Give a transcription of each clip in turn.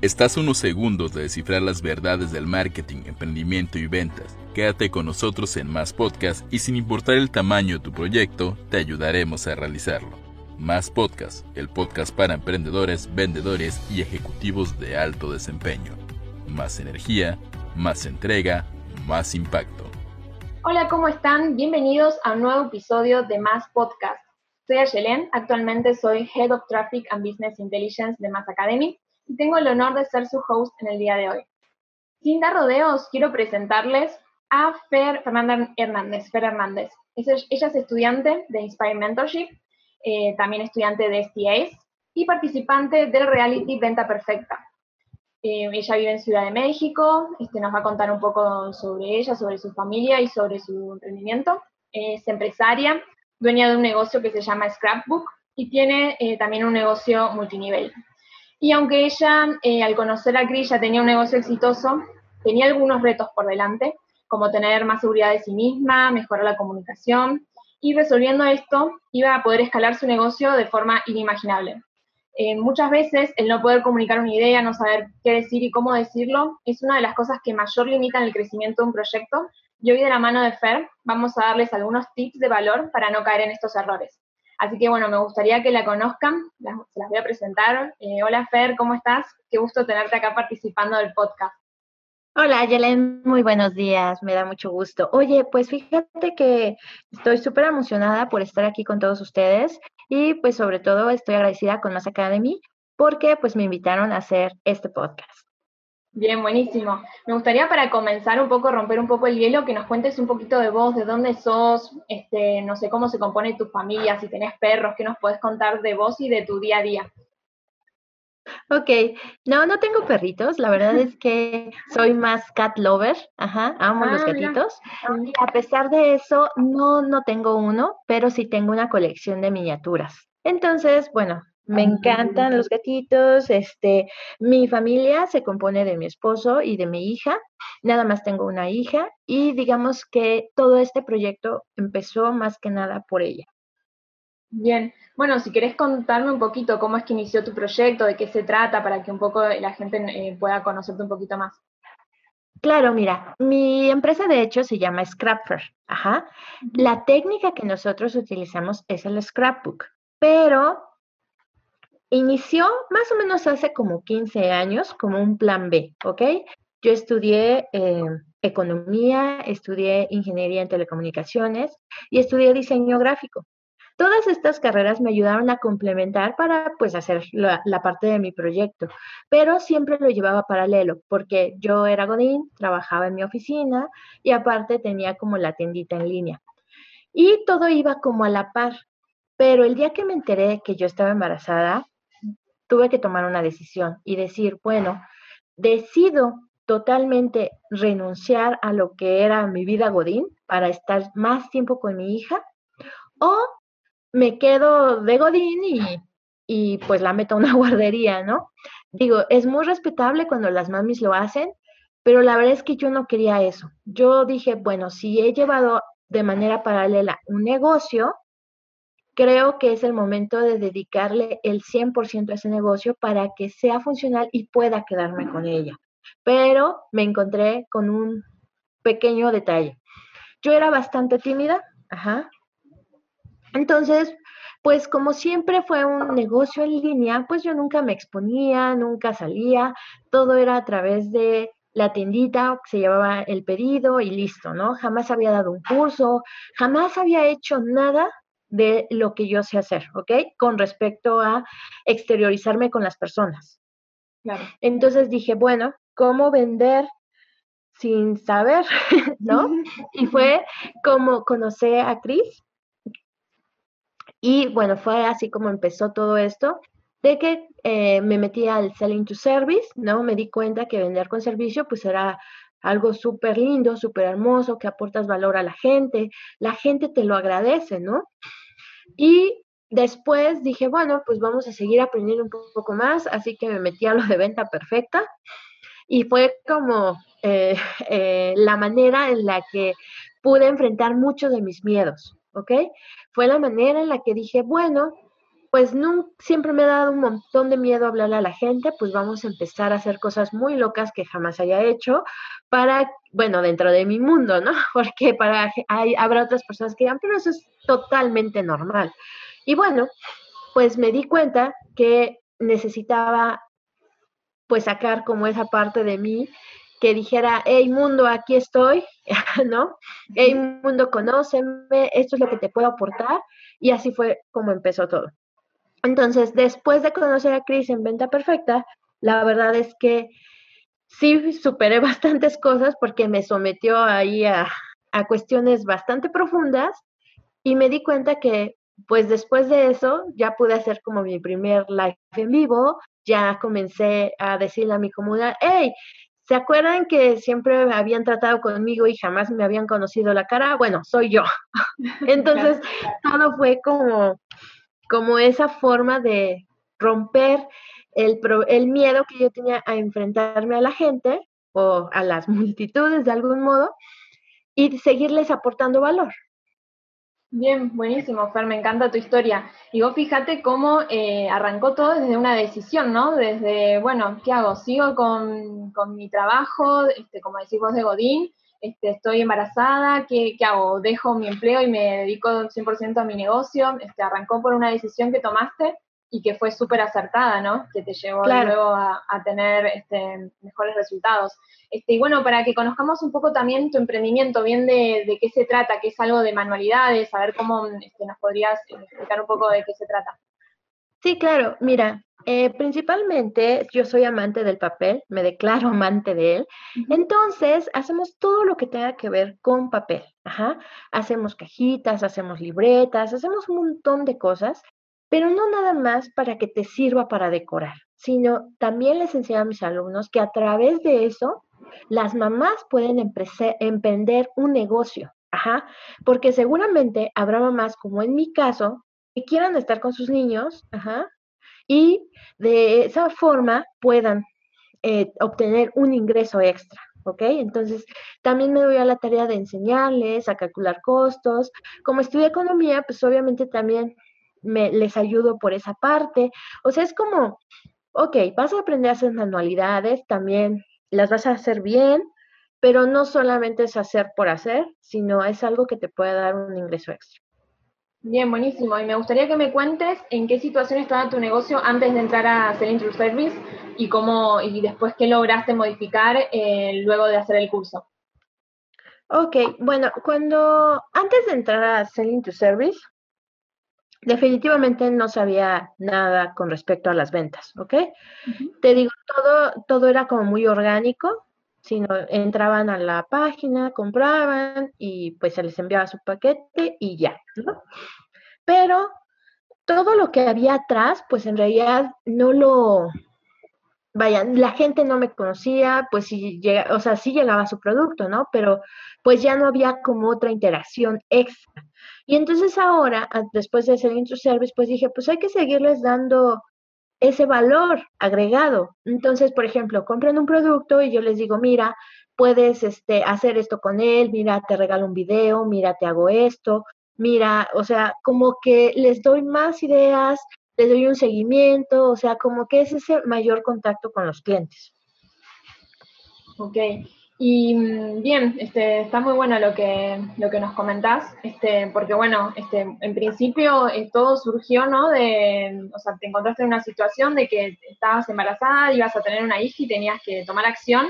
Estás unos segundos de descifrar las verdades del marketing, emprendimiento y ventas. Quédate con nosotros en Más Podcast y sin importar el tamaño de tu proyecto, te ayudaremos a realizarlo. Más Podcast, el podcast para emprendedores, vendedores y ejecutivos de alto desempeño. Más energía, más entrega, más impacto. Hola, ¿cómo están? Bienvenidos a un nuevo episodio de Más Podcast. Soy Ayelen, actualmente soy Head of Traffic and Business Intelligence de Más Academy y tengo el honor de ser su host en el día de hoy. Sin dar rodeos, quiero presentarles a Fer Fernanda Hernández. Fer Hernández. Ella es estudiante de Inspire Mentorship, eh, también estudiante de STAs y participante del reality Venta Perfecta. Eh, ella vive en Ciudad de México, este, nos va a contar un poco sobre ella, sobre su familia y sobre su emprendimiento. Es empresaria, dueña de un negocio que se llama Scrapbook y tiene eh, también un negocio multinivel. Y aunque ella, eh, al conocer a Cris, ya tenía un negocio exitoso, tenía algunos retos por delante, como tener más seguridad de sí misma, mejorar la comunicación, y resolviendo esto iba a poder escalar su negocio de forma inimaginable. Eh, muchas veces el no poder comunicar una idea, no saber qué decir y cómo decirlo, es una de las cosas que mayor limitan el crecimiento de un proyecto. Y hoy de la mano de Fer vamos a darles algunos tips de valor para no caer en estos errores. Así que bueno, me gustaría que la conozcan, se las voy a presentar. Eh, hola Fer, ¿cómo estás? Qué gusto tenerte acá participando del podcast. Hola Yelen, muy buenos días, me da mucho gusto. Oye, pues fíjate que estoy súper emocionada por estar aquí con todos ustedes y pues sobre todo estoy agradecida con Más Academy porque pues me invitaron a hacer este podcast. Bien, buenísimo. Me gustaría para comenzar un poco, romper un poco el hielo, que nos cuentes un poquito de vos, de dónde sos, este, no sé cómo se compone tu familia, si tenés perros, qué nos puedes contar de vos y de tu día a día. Ok, no, no tengo perritos, la verdad es que soy más cat lover, ajá, amo los ah, gatitos. Y a pesar de eso, no, no tengo uno, pero sí tengo una colección de miniaturas. Entonces, bueno, me encantan los gatitos, este, mi familia se compone de mi esposo y de mi hija, nada más tengo una hija y digamos que todo este proyecto empezó más que nada por ella. Bien, bueno, si querés contarme un poquito cómo es que inició tu proyecto, de qué se trata, para que un poco la gente eh, pueda conocerte un poquito más. Claro, mira, mi empresa de hecho se llama Scrapper. Ajá. La técnica que nosotros utilizamos es el scrapbook, pero Inició más o menos hace como 15 años como un plan B, ¿ok? Yo estudié eh, economía, estudié ingeniería en telecomunicaciones y estudié diseño gráfico. Todas estas carreras me ayudaron a complementar para pues hacer la, la, parte de mi proyecto, pero siempre lo llevaba paralelo porque yo era Godín, trabajaba en mi oficina y aparte tenía como la tiendita en línea. Y todo iba como a la par, pero el día que me enteré que yo estaba embarazada, tuve que tomar una decisión y decir, bueno, decido totalmente renunciar a lo que era mi vida Godín para estar más tiempo con mi hija o me quedo de Godín y, y pues la meto a una guardería, ¿no? Digo, es muy respetable cuando las mamis lo hacen, pero la verdad es que yo no quería eso. Yo dije, bueno, si he llevado de manera paralela un negocio, creo que es el momento de dedicarle el 100% a ese negocio para que sea funcional y pueda quedarme con ella. Pero me encontré con un pequeño detalle. Yo era bastante tímida, ajá. Entonces, pues como siempre fue un negocio en línea, pues yo nunca me exponía, nunca salía, todo era a través de la tiendita, se llevaba el pedido y listo, ¿no? Jamás había dado un curso, jamás había hecho nada de lo que yo sé hacer, ¿ok? Con respecto a exteriorizarme con las personas. Claro. Entonces dije, bueno, ¿cómo vender sin saber, ¿no? Y fue como conocí a Cris. Y bueno, fue así como empezó todo esto, de que eh, me metí al selling to service, ¿no? Me di cuenta que vender con servicio pues era algo súper lindo, súper hermoso, que aportas valor a la gente, la gente te lo agradece, ¿no? Y después dije, bueno, pues vamos a seguir aprendiendo un poco más, así que me metí a lo de venta perfecta y fue como eh, eh, la manera en la que pude enfrentar muchos de mis miedos, ¿ok? Fue la manera en la que dije, bueno, pues no, siempre me ha dado un montón de miedo hablarle a la gente, pues vamos a empezar a hacer cosas muy locas que jamás haya hecho para, bueno, dentro de mi mundo, ¿no? Porque para, hay, habrá otras personas que digan, pero eso es totalmente normal. Y bueno, pues me di cuenta que necesitaba pues sacar como esa parte de mí que dijera, hey mundo, aquí estoy, ¿no? Hey mundo, conóceme, esto es lo que te puedo aportar. Y así fue como empezó todo. Entonces, después de conocer a Chris en Venta Perfecta, la verdad es que sí superé bastantes cosas porque me sometió ahí a, a cuestiones bastante profundas y me di cuenta que pues después de eso ya pude hacer como mi primer live en vivo, ya comencé a decirle a mi comunidad, hey, ¿se acuerdan que siempre habían tratado conmigo y jamás me habían conocido la cara? Bueno, soy yo. Entonces, todo fue como, como esa forma de romper el, el miedo que yo tenía a enfrentarme a la gente o a las multitudes de algún modo y seguirles aportando valor. Bien, buenísimo, Fer, me encanta tu historia. Y vos fíjate cómo eh, arrancó todo desde una decisión, ¿no? Desde, bueno, ¿qué hago? ¿Sigo con, mi trabajo, este, como decís vos, de Godín? Este, ¿Estoy embarazada? ¿Qué, ¿Qué, hago? ¿Dejo mi empleo y me dedico 100% a mi negocio? Este, arrancó por una decisión que tomaste y que fue súper acertada, ¿no? Que te llevó luego a, tener este, mejores resultados. Este, y bueno, para que conozcamos un poco también tu emprendimiento, bien de, qué se trata, que es algo de manualidades, a ver cómo este, nos podrías explicar un poco de qué se trata. Sí, claro, mira, eh, principalmente yo soy amante del papel, me declaro amante de él, entonces hacemos todo lo que tenga que ver con papel, Ajá. hacemos cajitas, hacemos libretas, hacemos un montón de cosas pero no nada más para que te sirva para decorar, sino también les enseño a mis alumnos que a través de eso las mamás pueden emprender un negocio, ajá, porque seguramente habrá mamás como en mi caso que quieran estar con sus niños, ajá, y de esa forma puedan eh, obtener un ingreso extra. ¿ok? Entonces, también me doy a la tarea de enseñarles a calcular costos. Como estudio economía, pues obviamente también me, les ayudo por esa parte. O sea, es como, ok, vas a aprender a hacer manualidades, también las vas a hacer bien, pero no solamente es hacer por hacer, sino es algo que te puede dar un ingreso extra. Bien, buenísimo. Y me gustaría que me cuentes en qué situación estaba tu negocio antes de entrar a Selling Through Service y cómo y después qué lograste modificar eh, luego de hacer el curso. Ok, bueno, cuando antes de entrar a Selling to Service, definitivamente no sabía nada con respecto a las ventas, ¿ok? Te digo, todo, todo era como muy orgánico, sino entraban a la página, compraban y pues se les enviaba su paquete y ya, ¿no? Pero todo lo que había atrás, pues en realidad no lo, vaya, la gente no me conocía, pues sí, llega, o sea, sí llegaba su producto, ¿no? Pero pues ya no había como otra interacción extra. Y entonces ahora, después de hacer Intro Service, pues dije, pues hay que seguirles dando ese valor agregado. Entonces, por ejemplo, compran un producto y yo les digo, mira, puedes este, hacer esto con él, mira, te regalo un video, mira, te hago esto, mira, o sea, como que les doy más ideas, les doy un seguimiento, o sea, como que es ese mayor contacto con los clientes. Ok, y mm, bien, este, está muy bueno lo que, lo que nos comentás, este, porque bueno, este, en principio eh, todo surgió, ¿no? De, o sea, te encontraste en una situación de que estabas embarazada, ibas a tener una hija y tenías que tomar acción,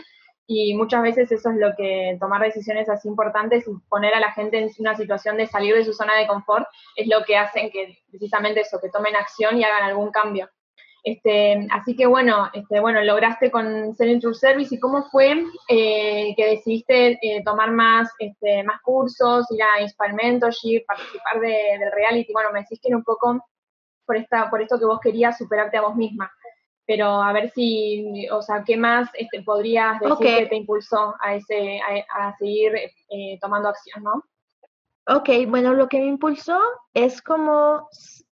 y muchas veces eso es lo que tomar decisiones así importantes y poner a la gente en una situación de salir de su zona de confort es lo que hacen que precisamente eso, que tomen acción y hagan algún cambio. Este, así que bueno, este, bueno, lograste con Selling True Service y cómo fue eh, que decidiste eh, tomar más, este, más cursos, ir a Inspire Mentorship, participar de, del reality. Bueno, me decís que era un poco por esta, por esto que vos querías superarte a vos misma pero a ver si, o sea, ¿qué más este, podrías decir que te impulsó a, ese, a, seguir eh, tomando acción, no? Ok, bueno, lo que me impulsó es como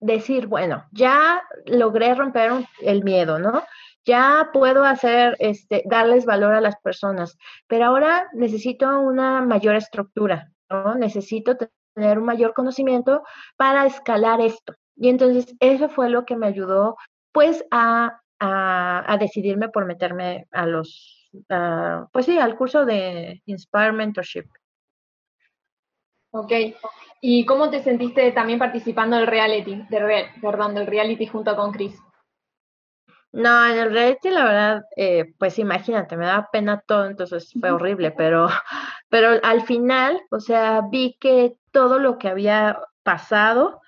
decir, bueno, ya logré romper el miedo, ¿no? Ya puedo hacer, este, darles valor a las personas, pero ahora necesito una mayor estructura, ¿no? Necesito tener un mayor conocimiento para escalar esto, Y entonces eso fue lo que me ayudó pues a, a, decidirme por meterme a los, pues sí, al curso de Inspire Mentorship. Ok. ¿Y cómo te sentiste también participando del reality, de, perdón, del reality junto con Chris? No, en el reality la verdad, eh, pues imagínate, me daba pena todo, entonces fue horrible, pero, pero al final, o sea, vi que todo lo que había pasado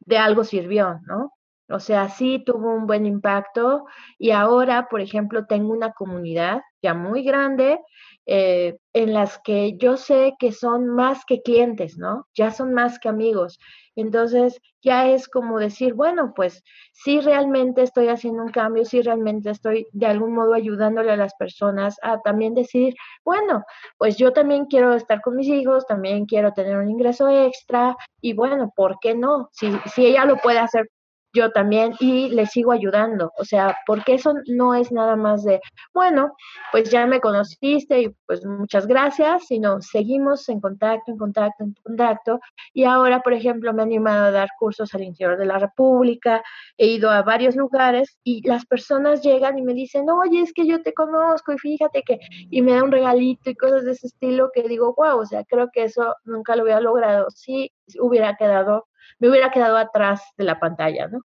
de algo sirvió, ¿no? O sea, sí tuvo un buen impacto y ahora, por ejemplo, tengo una comunidad ya muy grande eh, en las que yo sé que son más que clientes, ¿no? Ya son más que amigos. Entonces, ya es como decir, bueno, pues sí realmente estoy haciendo un cambio, sí realmente estoy de algún modo ayudándole a las personas a también decir, bueno, pues yo también quiero estar con mis hijos, también quiero tener un ingreso extra y bueno, ¿por qué no? Si, si ella lo puede hacer yo también y le sigo ayudando. O sea, porque eso no es nada más de, bueno, pues ya me conociste y pues muchas gracias, sino seguimos en contacto, en contacto, en contacto. Y ahora, por ejemplo, me he animado a dar cursos al interior de la República, he ido a varios lugares y las personas llegan y me dicen, oye, es que yo te conozco y fíjate que, y me da un regalito y cosas de ese estilo que digo, wow, o sea, creo que eso nunca lo hubiera logrado si hubiera quedado me hubiera quedado atrás de la pantalla, ¿no?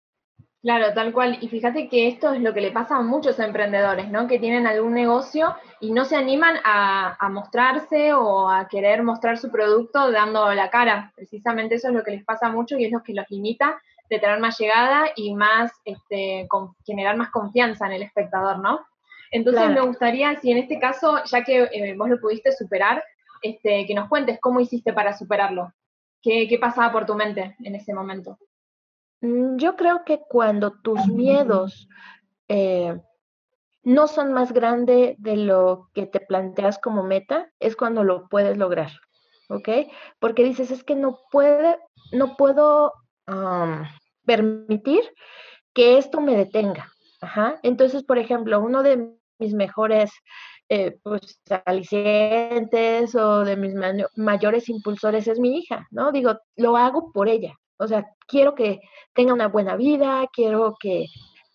Claro, tal cual. Y fíjate que esto es lo que le pasa a muchos emprendedores, ¿no? Que tienen algún negocio y no se animan a, mostrarse o a querer mostrar su producto dando la cara. Precisamente eso es lo que les pasa mucho y es lo que los limita de tener más llegada y más, este, generar más confianza en el espectador, ¿no? Entonces me gustaría, si en este caso, ya que eh, vos lo pudiste superar, este, que nos cuentes cómo hiciste para superarlo. ¿Qué, pasaba por tu mente en ese momento? Mm, yo creo que cuando tus miedos eh, no son más grandes de lo que te planteas como meta, es cuando lo puedes lograr, ¿ok? Porque dices, es que no puede, no puedo permitir que esto me detenga. Ajá. Entonces, por ejemplo, uno de mis mejores eh, pues, alicientes o de mis mayores impulsores es mi hija, ¿no? Digo, lo hago por ella. O sea, quiero que tenga una buena vida, quiero que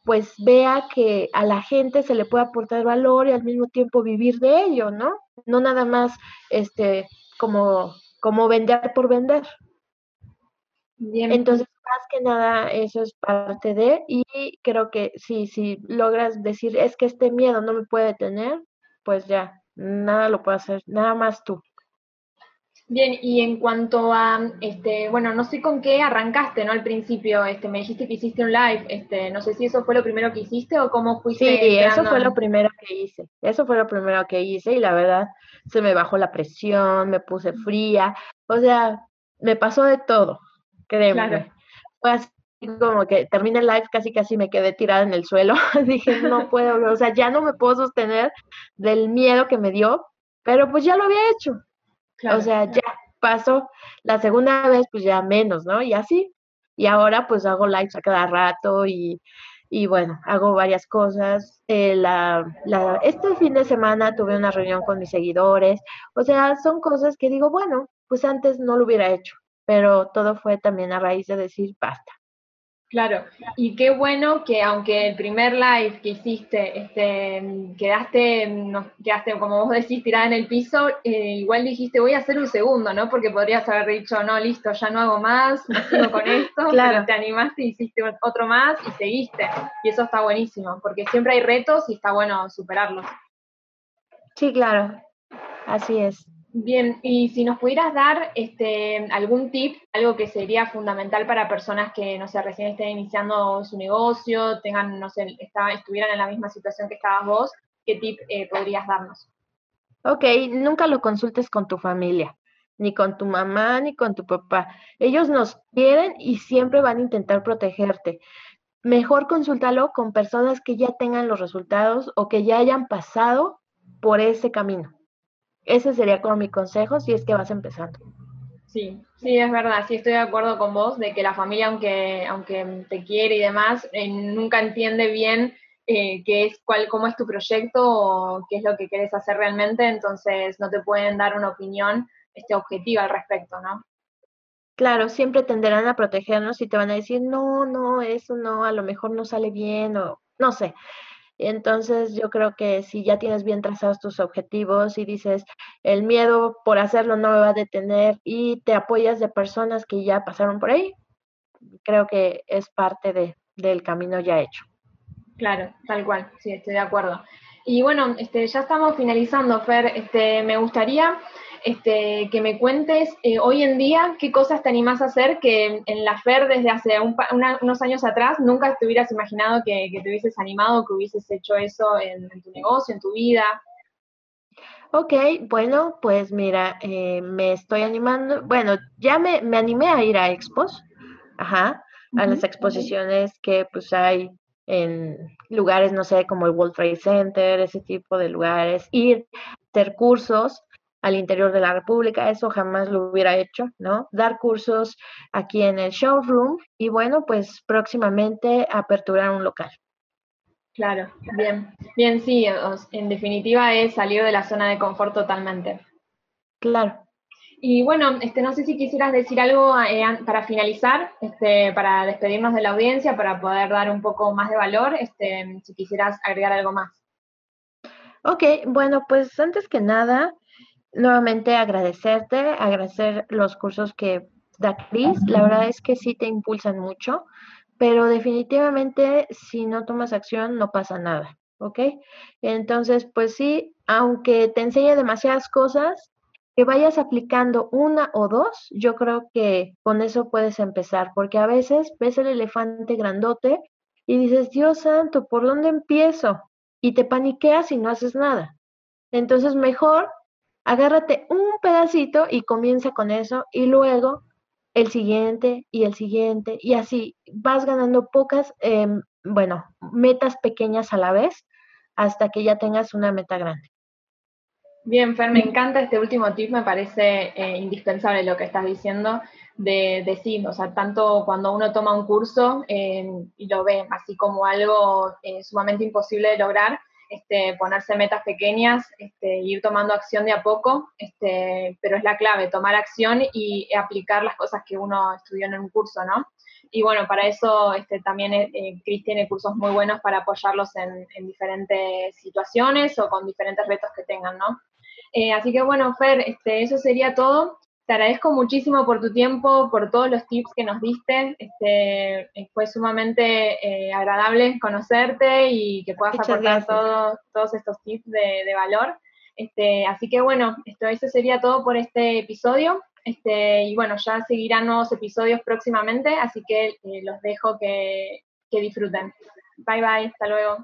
pues vea que a la gente se le puede aportar valor y al mismo tiempo vivir de ello, ¿no? No nada más este como como vender por vender. Bien. Entonces, más que nada, eso es parte de, y creo que si, si logras decir, es que este miedo no me puede tener, pues ya, nada lo puede hacer, nada más tú. Bien, y en cuanto a, este, bueno, no sé con qué arrancaste, ¿no? Al principio, este, me dijiste que hiciste un live, este, no sé si eso fue lo primero que hiciste o cómo fuiste. Sí, eso fue lo primero que hice, eso fue lo primero que hice y la verdad se me bajó la presión, me puse fría, o sea, me pasó de todo, créeme. Fue así como que terminé el live, casi casi me quedé tirada en el suelo. Dije, no puedo, o sea, ya no me puedo sostener del miedo que me dio, pero pues ya lo había hecho. o sea, ya pasó. La segunda vez, pues ya menos, ¿no? Y así. Y ahora pues hago lives a cada rato y, y bueno, hago varias cosas. Eh, la, la, este fin de semana tuve una reunión con mis seguidores. O sea, son cosas que digo, bueno, pues antes no lo hubiera hecho, pero todo fue también a raíz de decir, basta Claro, y qué bueno que aunque el primer live que hiciste, este, quedaste, no, quedaste como vos decís, tirada en el piso, eh, igual dijiste voy a hacer un segundo, ¿no? Porque podrías haber dicho, no, listo, ya no hago más, no sigo con esto, claro. pero te animaste hiciste otro más y seguiste. Y eso está buenísimo, porque siempre hay retos y está bueno superarlos. Sí, claro, así es. Bien, y si nos pudieras dar este, algún tip, algo que sería fundamental para personas que, no sé, recién estén iniciando su negocio, tengan, no sé, estuvieran en la misma situación que estabas vos, ¿qué tip eh, podrías darnos? Ok, nunca lo consultes con tu familia, ni con tu mamá, ni con tu papá. Ellos nos quieren y siempre van a intentar protegerte. Mejor consúltalo con personas que ya tengan los resultados o que ya hayan pasado por ese camino. Ese sería como mi consejo si es que vas empezando. Sí, sí, es verdad, sí estoy de acuerdo con vos de que la familia, aunque, aunque te quiere y demás, eh, nunca entiende bien eh, qué es, cuál, cómo es tu proyecto o qué es lo que quieres hacer realmente, entonces no te pueden dar una opinión este, objetiva al respecto, ¿no? claro, siempre tenderán a protegernos y te van a decir, no, no, eso no, a lo mejor no sale bien o no sé. Entonces yo creo que si ya tienes bien trazados tus objetivos y dices, el miedo por hacerlo no me va a detener y te apoyas de personas que ya pasaron por ahí, creo que es parte de, del camino ya hecho. Claro, tal cual, sí, estoy de acuerdo. Y bueno, este, ya estamos finalizando, Fer. Este, me gustaría este, que me cuentes eh, hoy en día qué cosas te animás a hacer que en la FER desde hace unos años atrás nunca te hubieras imaginado que, te hubieses animado, que hubieses hecho eso en, tu negocio, en tu vida. Ok, bueno, pues mira, eh, me estoy animando, bueno, ya me, me, animé a ir a expos, ajá, a las exposiciones que pues hay en lugares, no sé, como el World Trade Center, ese tipo de lugares, ir, hacer cursos, al interior de la República, eso jamás lo hubiera hecho, ¿no? Dar cursos aquí en el showroom y bueno, pues próximamente aperturar un local. Claro, bien, bien, sí, en definitiva es salir de la zona de confort totalmente. Claro. Y bueno, este, no sé si quisieras decir algo eh, para finalizar, este, para despedirnos de la audiencia, para poder dar un poco más de valor, este, si quisieras agregar algo más. Ok, bueno, pues antes que nada, nuevamente agradecerte, agradecer los cursos que da Cris. La verdad es que sí te impulsan mucho, pero definitivamente si no tomas acción no pasa nada, ¿ok? Entonces, pues sí, aunque te enseñe demasiadas cosas, que vayas aplicando una o dos, yo creo que con eso puedes empezar, porque a veces ves el elefante grandote y dices, Dios santo, ¿por dónde empiezo? Y te paniqueas y no haces nada. Entonces, mejor agárrate un pedacito y comienza con eso y luego el siguiente y el siguiente y así vas ganando pocas, em, bueno, metas pequeñas a la vez hasta que ya tengas una meta grande. Bien, Fer, me encanta este último tip, me parece eh, indispensable lo que estás diciendo de, decir, o sea, tanto cuando uno toma un curso em, y lo ve así como algo eh, sumamente imposible de lograr, este, ponerse metas pequeñas, este, ir tomando acción de a poco, este, pero es la clave, tomar acción y aplicar las cosas que uno estudió en un curso, ¿no? Y bueno, para eso este, también eh, eh, Cris tiene cursos muy buenos para apoyarlos en, diferentes situaciones o con diferentes retos que tengan, ¿no? Eh, así que bueno, Fer, este, eso sería todo. Te agradezco muchísimo por tu tiempo, por todos los tips que nos diste. Este, eh, fue sumamente eh, agradable conocerte y que puedas aportar todos estos tips de, valor. Este, así que bueno, esto, eso sería todo por este episodio. Este, y bueno, ya seguirán nuevos episodios próximamente, así que eh, los dejo que, que disfruten. Bye bye, hasta luego.